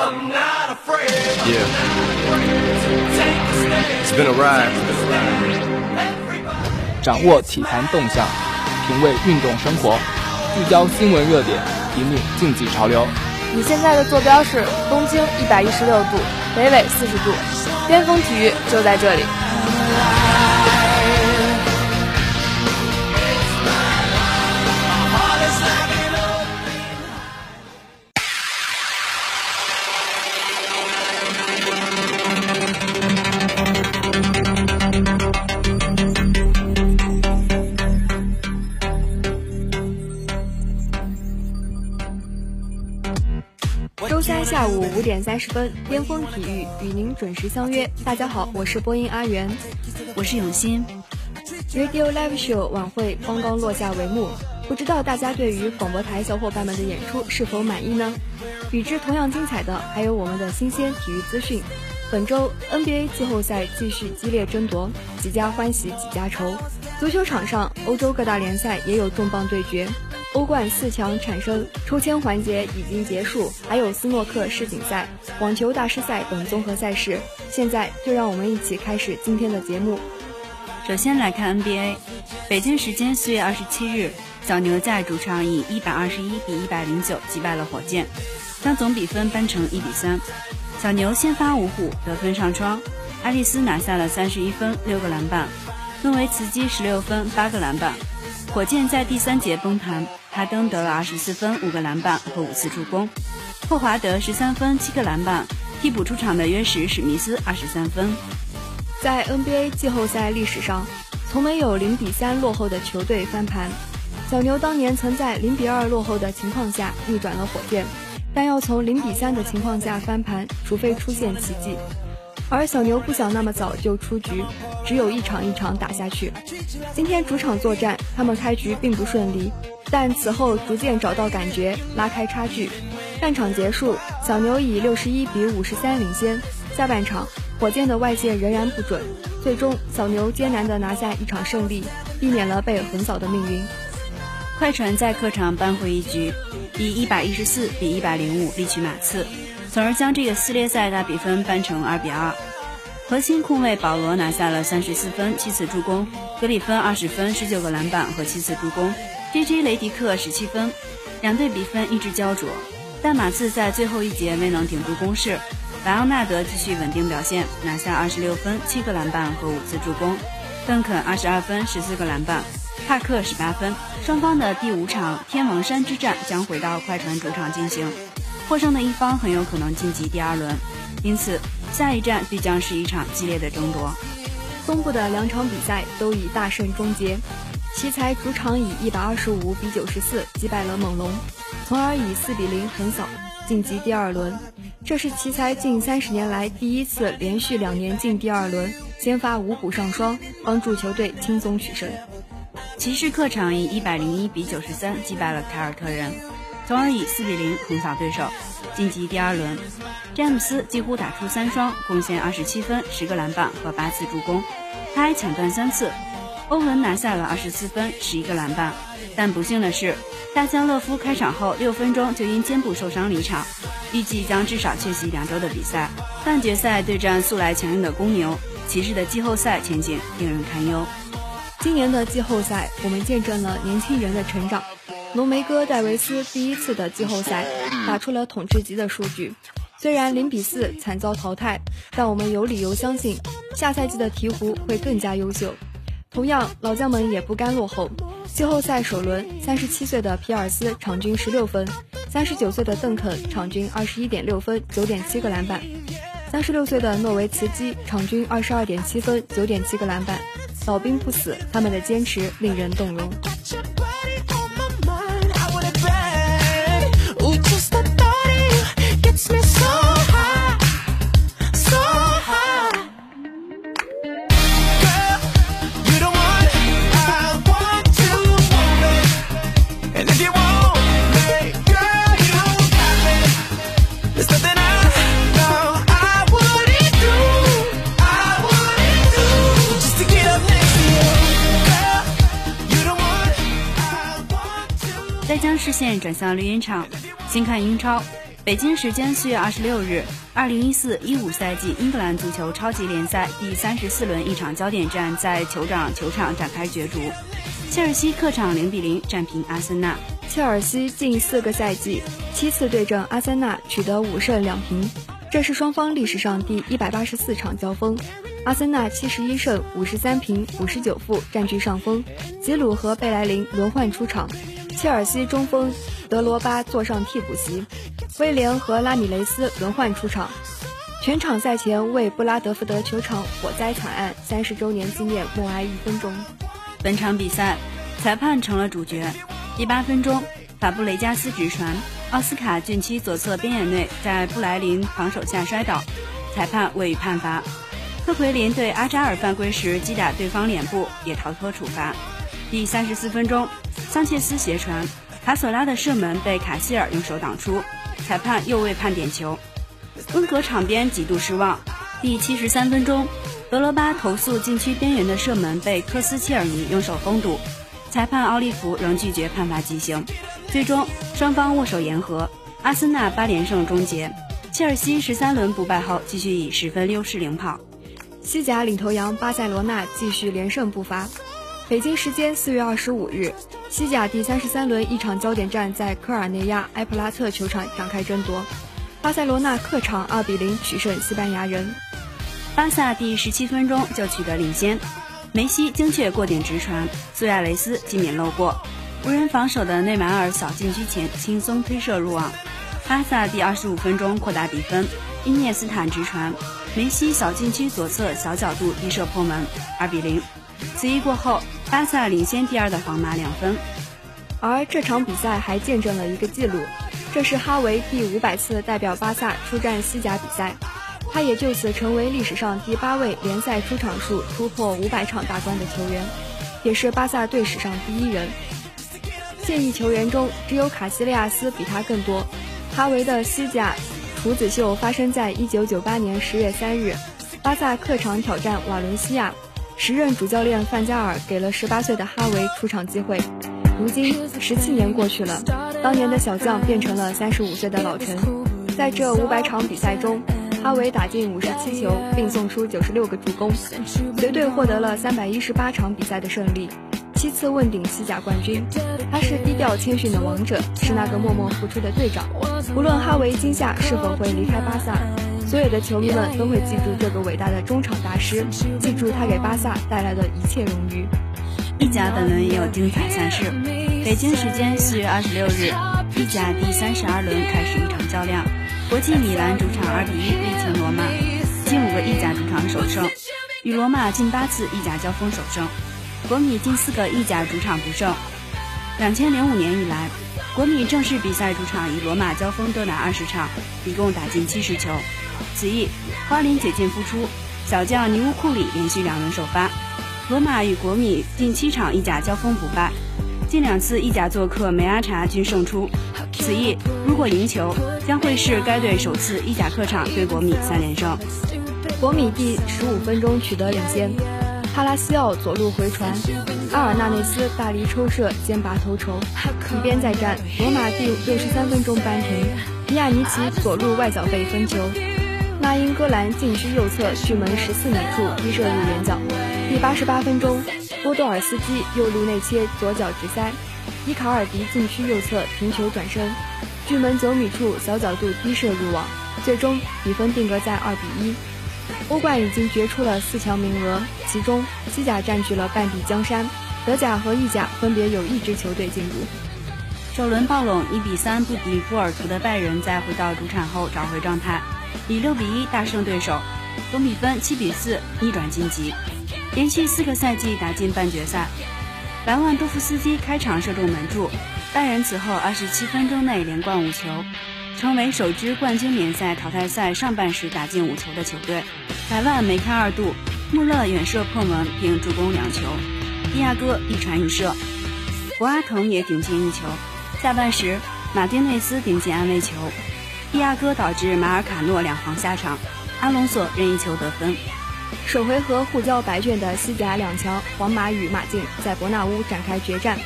Yeah. It's been a ride. 掌握体坛动向，品味运动生活，聚焦新闻热点，引领竞技潮流。你现在的坐标是东经一百一十六度，北纬四十度，巅峰体育就在这里。周三下午五点三十分，巅峰体育与您准时相约。大家好，我是播音阿元，我是永新。Radio Live Show 晚会刚刚落下帷幕，不知道大家对于广播台小伙伴们的演出是否满意呢？与之同样精彩的还有我们的新鲜体育资讯。本周 NBA 季后赛继续激烈争夺，几家欢喜几家愁。足球场上，欧洲各大联赛也有重磅对决。欧冠四强产生抽签环节已经结束，还有斯诺克世锦赛、网球大师赛等综合赛事。现在就让我们一起开始今天的节目。首先来看 NBA，北京时间四月二十七日，小牛在主场以一百二十一比一百零九击败了火箭，将总比分扳成一比三。小牛先发五虎，得分上双，爱丽丝拿下了三十一分、六个篮板，诺维茨基十六分、八个篮板。火箭在第三节崩盘，哈登得了二十四分、五个篮板和五次助攻，霍华德十三分、七个篮板，替补出场的约什史密斯二十三分。在 NBA 季后赛历史上，从没有零比三落后的球队翻盘。小牛当年曾在零比二落后的情况下逆转了火箭，但要从零比三的情况下翻盘，除非出现奇迹。而小牛不想那么早就出局，只有一场一场打下去。今天主场作战，他们开局并不顺利，但此后逐渐找到感觉，拉开差距。半场结束，小牛以六十一比五十三领先。下半场，火箭的外线仍然不准，最终小牛艰难地拿下一场胜利，避免了被横扫的命运。快船在客场扳回一局，以一百一十四比一百零五力取马刺。从而将这个系列赛大比分扳成二比二。核心控卫保罗拿下了三十四分、七次助攻；格里芬二十分、十九个篮板和七次助攻；J.J. 雷迪克十七分。两队比分一直焦灼，但马刺在最后一节未能顶住攻势。莱昂纳德继续稳定表现，拿下二十六分、七个篮板和五次助攻；邓肯二十二分、十四个篮板；帕克十八分。双方的第五场天王山之战将回到快船主场进行。获胜的一方很有可能晋级第二轮，因此下一站必将是一场激烈的争夺。东部的两场比赛都以大胜终结，奇才主场以一百二十五比九十四击败了猛龙，从而以四比零横扫晋级第二轮。这是奇才近三十年来第一次连续两年进第二轮，先发五虎上双，帮助球队轻松取胜。骑士客场以一百零一比九十三击败了凯尔特人。从而以四比零横扫对手，晋级第二轮。詹姆斯几乎打出三双，贡献二十七分、十个篮板和八次助攻，他还抢断三次。欧文拿下了二十四分、十一个篮板，但不幸的是，大江勒夫开场后六分钟就因肩部受伤离场，预计将至少缺席两周的比赛。半决赛对战素来强硬的公牛，骑士的季后赛前景令人堪忧。今年的季后赛，我们见证了年轻人的成长。浓眉哥戴维斯第一次的季后赛打出了统治级的数据，虽然零比四惨遭淘汰，但我们有理由相信下赛季的鹈鹕会更加优秀。同样，老将们也不甘落后。季后赛首轮，三十七岁的皮尔斯场均十六分，三十九岁的邓肯场均二十一点六分，九点七个篮板，三十六岁的诺维茨基场均二十二点七分，九点七个篮板。老兵不死，他们的坚持令人动容。再将视线转向绿茵场，先看英超。北京时间四月二十六日，二零一四一五赛季英格兰足球超级联赛第三十四轮一场焦点战在酋长球场展开角逐，切尔西客场零比零战平阿森纳。切尔西近四个赛季七次对阵阿森纳，取得五胜两平，这是双方历史上第一百八十四场交锋。阿森纳七十一胜五十三平五十九负占据上风，吉鲁和贝莱林轮换出场，切尔西中锋德罗巴坐上替补席，威廉和拉米雷斯轮换出场。全场赛前为布拉德福德球场火灾惨案三十周年纪念默哀一分钟。本场比赛，裁判成了主角。第八分钟，法布雷加斯直传，奥斯卡禁区左侧边沿内，在布莱林防守下摔倒，裁判未予判罚。科奎林对阿扎尔犯规时击打对方脸部，也逃脱处罚。第三十四分钟，桑切斯斜传，卡索拉的射门被卡希尔用手挡出，裁判又未判点球。温格场边极度失望。第七十三分钟，德罗巴投诉禁区边缘的射门被科斯切尔尼用手封堵。裁判奥利弗仍拒绝判罚极刑，最终双方握手言和。阿森纳八连胜终结，切尔西十三轮不败后继续以十分优势领跑。西甲领头羊巴塞罗那继续连胜不伐。北京时间四月二十五日，西甲第三十三轮一场焦点战在科尔内亚埃普拉特球场展开争夺，巴塞罗那客场二比零取胜西班牙人。巴萨第十七分钟就取得领先。梅西精确过点直传，苏亚雷斯避免漏过，无人防守的内马尔扫禁区前轻松推射入网。巴萨第二十五分钟扩大比分，伊涅斯坦直传，梅西扫禁区左侧小角度低射破门，二比零。此役过后，巴萨领先第二的皇马两分。而这场比赛还见证了一个记录，这是哈维第五百次代表巴萨出战西甲比赛。他也就此成为历史上第八位联赛出场数突破五百场大关的球员，也是巴萨队史上第一人。现役球员中，只有卡西利亚斯比他更多。哈维的西甲处子秀发生在一九九八年十月三日，巴萨客场挑战瓦伦西亚，时任主教练范加尔给了十八岁的哈维出场机会。如今十七年过去了，当年的小将变成了三十五岁的老臣，在这五百场比赛中。哈维打进五十七球，并送出九十六个助攻，随队获得了三百一十八场比赛的胜利，七次问鼎西甲冠军。他是低调谦逊的王者，是那个默默付出的队长。无论哈维今夏是否会离开巴萨，所有的球迷们都会记住这个伟大的中场大师，记住他给巴萨带来的一切荣誉。意甲本轮也有精彩赛事，北京时间四月二十六日，意甲第三十二轮开始一场较量。国际米兰主场二比一力擒罗马，近五个意甲主场首胜，与罗马近八次意甲交锋首胜。国米近四个意甲主场不胜。两千零五年以来，国米正式比赛主场与罗马交锋多达二十场，一共打进七十球。此役，花林解禁复出，小将尼乌库里连续两轮首发。罗马与国米近七场意甲交锋不败，近两次意甲做客梅阿查均胜出。此役如果赢球，将会是该队首次意甲客场对国米三连胜。国米第十五分钟取得领先，帕拉西奥左路回传，阿尔纳内斯大力抽射先拔头筹。一边再战，罗马第六十三分钟扳平，皮亚尼奇左路外脚背分球，那英戈兰禁区右侧距门十四米处低射入远角。第八十八分钟，波多尔斯基右路内切左脚直塞。伊卡尔迪禁区右侧停球转身，距门九米处小角度低射入网，最终比分定格在二比一。欧冠已经决出了四强名额，其中西甲占据了半壁江山，德甲和意甲分别有一支球队进入。首轮爆冷一比三不敌波尔图的拜仁，在回到主场后找回状态，以六比一大胜对手，总比分七比四逆转晋级，连续四个赛季打进半决赛。莱万多夫斯基开场射中门柱，拜仁此后二十七分钟内连灌五球，成为首支冠军联赛淘汰赛上半时打进五球的球队。莱万梅开二度，穆勒远射破门并助攻两球，蒂亚戈一传一射，博阿滕也顶进一球。下半时，马丁内斯顶进安慰球，蒂亚戈导致马尔卡诺两黄下场，阿隆索任意球得分。首回合互交白卷的西甲两强皇马与马竞在伯纳乌展开决战。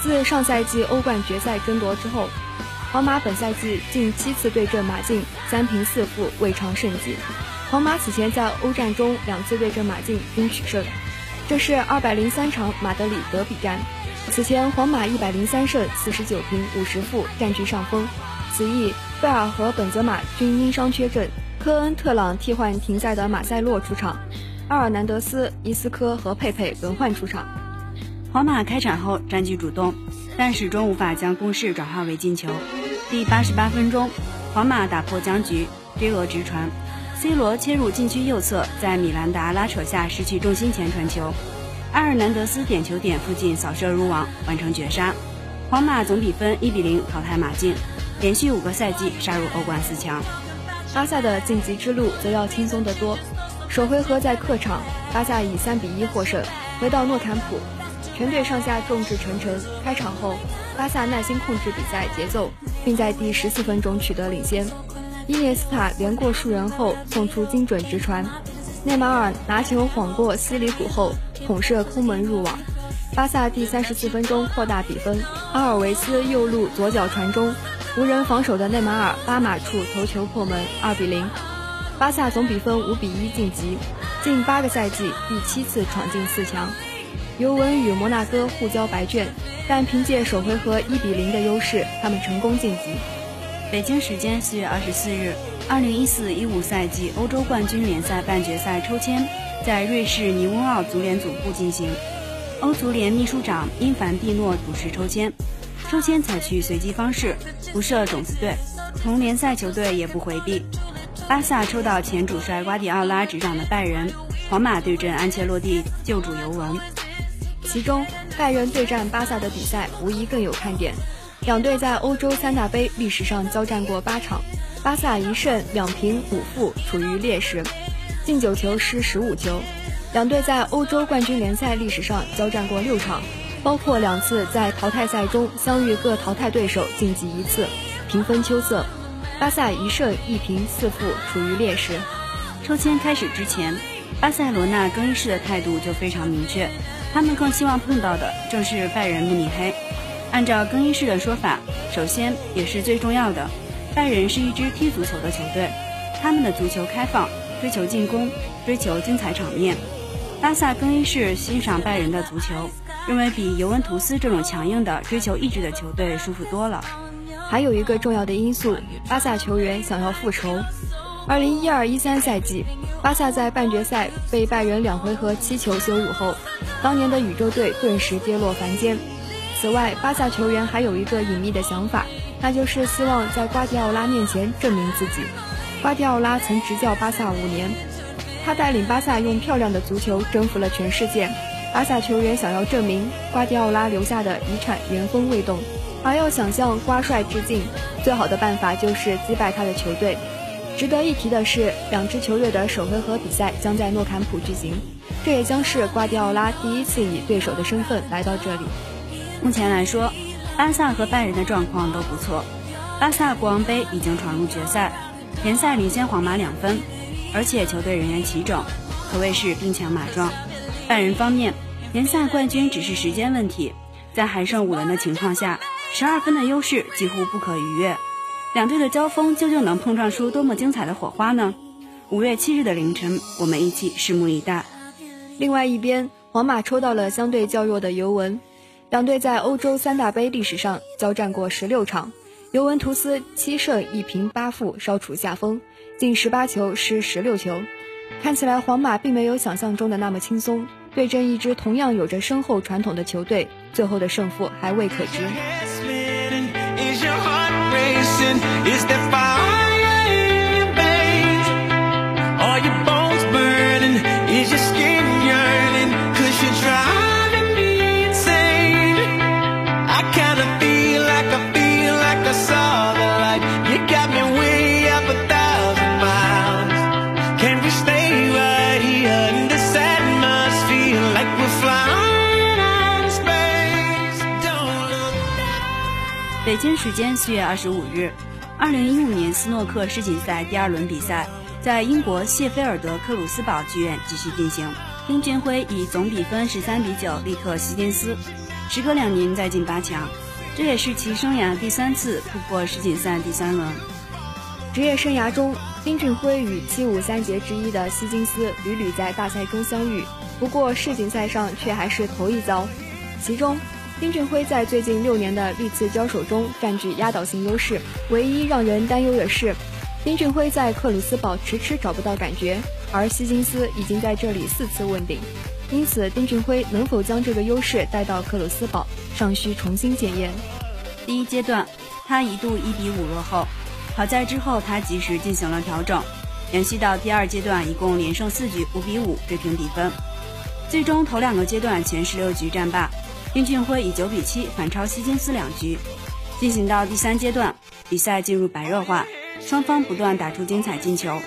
自上赛季欧冠决赛争夺之后，皇马本赛季近七次对阵马竞，三平四负，未尝胜绩。皇马此前在欧战中两次对阵马竞均取胜，这是二百零三场马德里德比战。此前皇马一百零三胜四十九平五十负，占据上风。此役贝尔和本泽马均因伤缺阵，科恩特朗替换停赛的马塞洛出场，阿尔南德斯、伊斯科和佩佩轮换出场。皇马开场后占据主动，但始终无法将攻势转化为进球。第八十八分钟，皇马打破僵局，追俄直传，C 罗切入禁区右侧，在米兰达拉扯下失去重心前传球，阿尔南德斯点球点附近扫射入网，完成绝杀。皇马总比分一比零淘汰马竞，连续五个赛季杀入欧冠四强。巴萨的晋级之路则要轻松得多。首回合在客场，巴萨以三比一获胜，回到诺坎普。全队上下众志成城。开场后，巴萨耐心控制比赛节奏，并在第十四分钟取得领先。伊涅斯塔连过数人后送出精准直传，内马尔拿球晃过西里古后捅射空门入网。巴萨第三十四分钟扩大比分，阿尔维斯右路左脚传中，无人防守的内马尔巴马处头球破门，二比零。巴萨总比分五比一晋级，近八个赛季第七次闯进四强。尤文与摩纳哥互交白卷，但凭借首回合一比零的优势，他们成功晋级。北京时间四月二十四日，二零一四一五赛季欧洲冠军联赛半决赛抽签在瑞士尼翁奥足联总部进行，欧足联秘书长因凡蒂诺主持抽签。抽签采取随机方式，不设种子队，同联赛球队也不回避。巴萨抽到前主帅瓜迪奥拉执掌的拜仁，皇马对阵安切洛蒂旧主尤文。其中，拜仁对战巴萨的比赛无疑更有看点。两队在欧洲三大杯历史上交战过八场，巴萨一胜两平五负，处于劣势，进九球失十五球。两队在欧洲冠军联赛历史上交战过六场，包括两次在淘汰赛中相遇各淘汰对手晋级一次，平分秋色。巴萨一胜一平四负，处于劣势。抽签开始之前，巴塞罗那更衣室的态度就非常明确。他们更希望碰到的正是拜仁慕尼黑。按照更衣室的说法，首先也是最重要的，拜仁是一支踢足球的球队，他们的足球开放，追求进攻，追求精彩场面。巴萨更衣室欣赏拜仁的足球，认为比尤文图斯这种强硬的追求意志的球队舒服多了。还有一个重要的因素，巴萨球员想要复仇。二零一二一三赛季，巴萨在半决赛被拜仁两回合七球羞辱后，当年的宇宙队顿时跌落凡间。此外，巴萨球员还有一个隐秘的想法，那就是希望在瓜迪奥拉面前证明自己。瓜迪奥拉曾执教巴萨五年，他带领巴萨用漂亮的足球征服了全世界。巴萨球员想要证明瓜迪奥拉留下的遗产原封未动，而要想向瓜帅致敬，最好的办法就是击败他的球队。值得一提的是，两支球队的首回合比赛将在诺坎普举行，这也将是瓜迪奥拉第一次以对手的身份来到这里。目前来说，巴萨和拜仁的状况都不错。巴萨国王杯已经闯入决赛，联赛领先皇马两分，而且球队人员齐整，可谓是兵强马壮。拜仁方面，联赛冠军只是时间问题，在还剩五轮的情况下，十二分的优势几乎不可逾越。两队的交锋究竟能碰撞出多么精彩的火花呢？五月七日的凌晨，我们一起拭目以待。另外一边，皇马抽到了相对较弱的尤文。两队在欧洲三大杯历史上交战过十六场，尤文图斯七胜一平八负，稍处下风，进十八球失十六球。看起来皇马并没有想象中的那么轻松，对阵一支同样有着深厚传统的球队，最后的胜负还未可知。Is your skin 北京时间四月二十五日，二零一五年斯诺克世锦赛第二轮比赛在英国谢菲尔德克鲁斯堡剧院继续进行。丁俊晖以总比分十三比九力克希金斯，时隔两年再进八强。这也是其生涯第三次突破世锦赛第三轮。职业生涯中，丁俊晖与七五三杰之一的希金斯屡屡在大赛中相遇，不过世锦赛上却还是头一遭。其中，丁俊晖在最近六年的历次交手中占据压倒性优势，唯一让人担忧的是，丁俊晖在克鲁斯堡迟迟找不到感觉，而希金斯已经在这里四次问鼎。因此，丁俊晖能否将这个优势带到克鲁斯堡，尚需重新检验。第一阶段，他一度一比五落后，好在之后他及时进行了调整，延续到第二阶段，一共连胜四局，五比五追平比分。最终头两个阶段前十六局战罢，丁俊晖以九比七反超希金斯两局。进行到第三阶段，比赛进入白热化，双方不断打出精彩进球，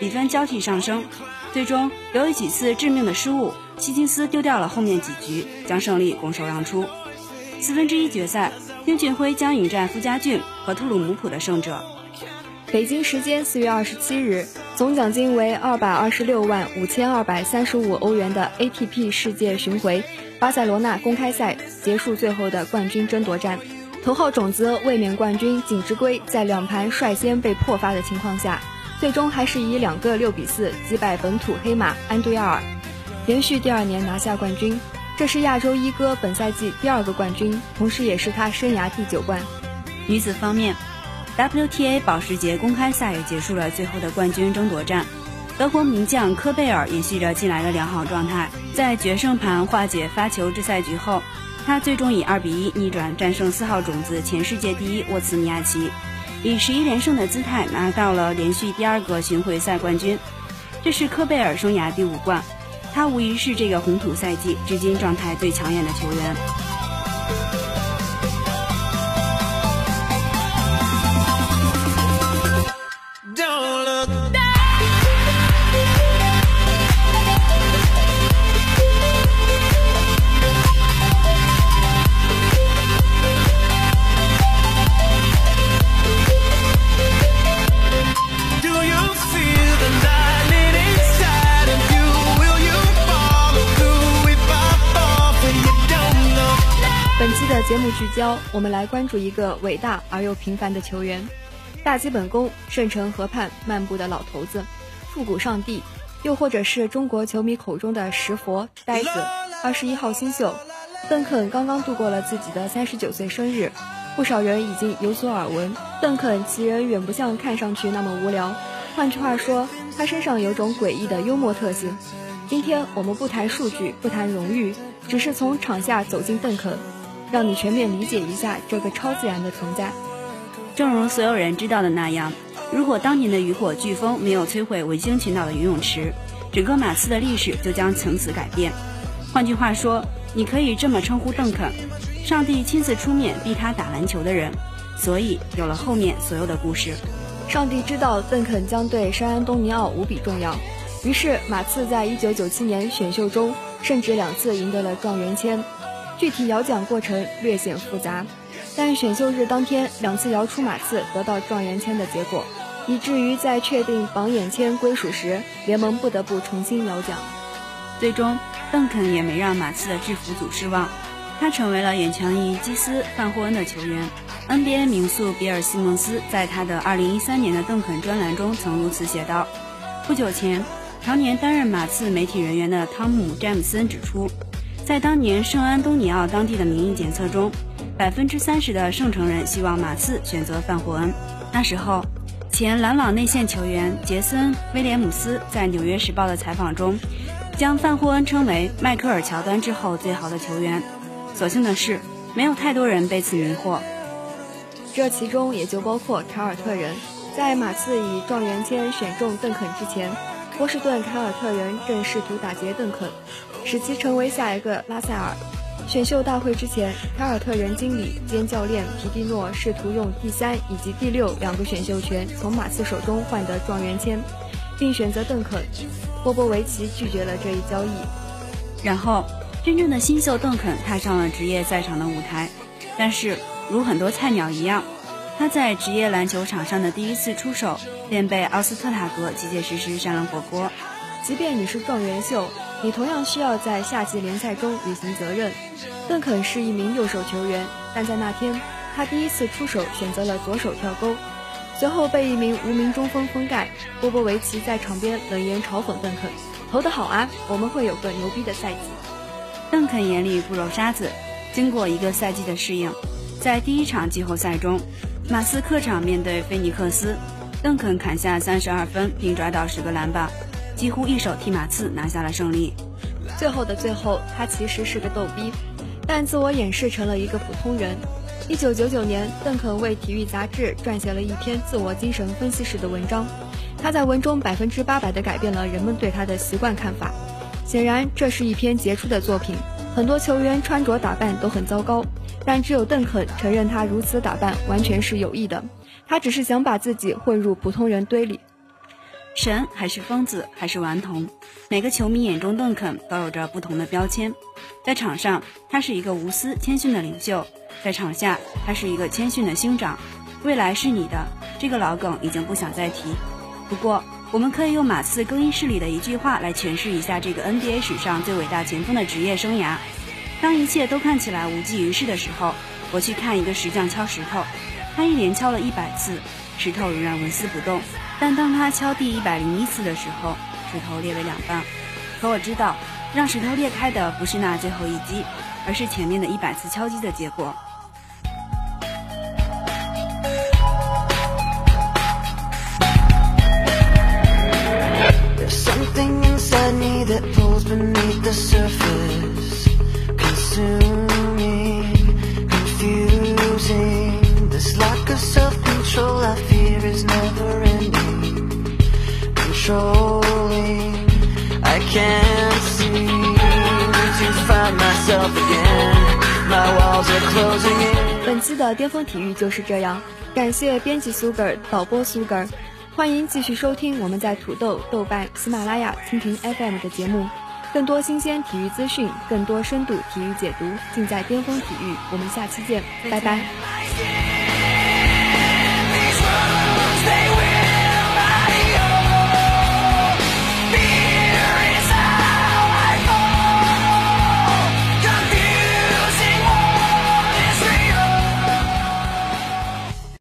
比分交替上升。最终由于几次致命的失误。希金斯丢掉了后面几局，将胜利拱手让出。四分之一决赛，丁俊晖将迎战傅家俊和特鲁姆普的胜者。北京时间四月二十七日，总奖金为二百二十六万五千二百三十五欧元的 ATP 世界巡回巴塞罗那公开赛结束最后的冠军争夺战。头号种子卫冕冠军锦织圭在两盘率先被破发的情况下，最终还是以两个六比四击败本土黑马安杜亚尔。连续第二年拿下冠军，这是亚洲一哥本赛季第二个冠军，同时也是他生涯第九冠。女子方面，WTA 保时捷公开赛也结束了最后的冠军争夺战。德国名将科贝尔延续着近来的良好状态，在决胜盘化解发球制赛局后，他最终以二比一逆转战胜四号种子前世界第一沃兹尼亚奇，以十一连胜的姿态拿到了连续第二个巡回赛冠军。这是科贝尔生涯第五冠。他无疑是这个红土赛季至今状态最抢眼的球员。节目聚焦，我们来关注一个伟大而又平凡的球员——大基本功、圣城河畔漫步的老头子、复古上帝，又或者是中国球迷口中的石佛、呆子、二十一号新秀邓肯。刚刚度过了自己的三十九岁生日，不少人已经有所耳闻。邓肯其人远不像看上去那么无聊，换句话说，他身上有种诡异的幽默特性。今天我们不谈数据，不谈荣誉，只是从场下走进邓肯。让你全面理解一下这个超自然的存在。正如所有人知道的那样，如果当年的雨火飓风没有摧毁维京群岛的游泳池，整个马刺的历史就将从此改变。换句话说，你可以这么称呼邓肯：上帝亲自出面逼他打篮球的人。所以有了后面所有的故事。上帝知道邓肯将对圣安东尼奥无比重要，于是马刺在一九九七年选秀中甚至两次赢得了状元签。具体摇奖过程略显复杂，但选秀日当天两次摇出马刺得到状元签的结果，以至于在确定榜眼签归属时，联盟不得不重新摇奖。最终，邓肯也没让马刺的制服组失望，他成为了远强于基斯、范霍恩的球员。NBA 名宿比尔·西蒙斯在他的2013年的邓肯专栏中曾如此写道：“不久前，常年担任马刺媒体人员的汤姆·詹姆森指出。”在当年圣安东尼奥当地的民意检测中，百分之三十的圣城人希望马刺选择范霍恩。那时候，前篮网内线球员杰森·威廉姆斯在《纽约时报》的采访中，将范霍恩称为迈克尔·乔丹之后最好的球员。所幸的是，没有太多人被此迷惑。这其中也就包括凯尔特人。在马刺以状元签选中邓肯之前，波士顿凯尔特人正试图打劫邓肯。使其成为下一个拉塞尔。选秀大会之前，凯尔特人经理兼教练皮蒂诺试图用第三以及第六两个选秀权从马刺手中换得状元签，并选择邓肯。波波维奇拒绝了这一交易。然后，真正的新秀邓肯踏上了职业赛场的舞台。但是，如很多菜鸟一样，他在职业篮球场上的第一次出手便被奥斯特塔格结结实实扇了火锅。即便你是状元秀。你同样需要在夏季联赛中履行责任。邓肯是一名右手球员，但在那天，他第一次出手选择了左手跳钩，随后被一名无名中锋封盖。波波维奇在场边冷言嘲讽邓肯：“投得好啊，我们会有个牛逼的赛季。”邓肯眼里不揉沙子，经过一个赛季的适应，在第一场季后赛中，马刺客场面对菲尼克斯，邓肯砍下三十二分并抓到十个篮板，几乎一手替马刺拿下了胜利。最后的最后，他其实是个逗逼，但自我掩饰成了一个普通人。一九九九年，邓肯为《体育》杂志撰写了一篇自我精神分析式的文章，他在文中百分之八百地改变了人们对他的习惯看法。显然，这是一篇杰出的作品。很多球员穿着打扮都很糟糕，但只有邓肯承认他如此打扮完全是有意的，他只是想把自己混入普通人堆里。神还是疯子还是顽童？每个球迷眼中邓肯都有着不同的标签。在场上，他是一个无私谦逊的领袖；在场下，他是一个谦逊的兄长。未来是你的，这个老梗已经不想再提。不过，我们可以用马刺更衣室里的一句话来诠释一下这个 NBA 史上最伟大前锋的职业生涯：当一切都看起来无济于事的时候，我去看一个石匠敲石头，他一连敲了一百次，石头仍然纹丝不动。但当他敲第一百零一次的时候，石头裂为两半。可我知道，让石头裂开的不是那最后一击，而是前面的一百次敲击的结果。本期的巅峰体育就是这样，感谢编辑苏格尔，导播苏格尔，欢迎继续收听我们在土豆、豆瓣、喜马拉雅、蜻蜓 FM 的节目，更多新鲜体育资讯，更多深度体育解读，尽在巅峰体育。我们下期见，拜拜。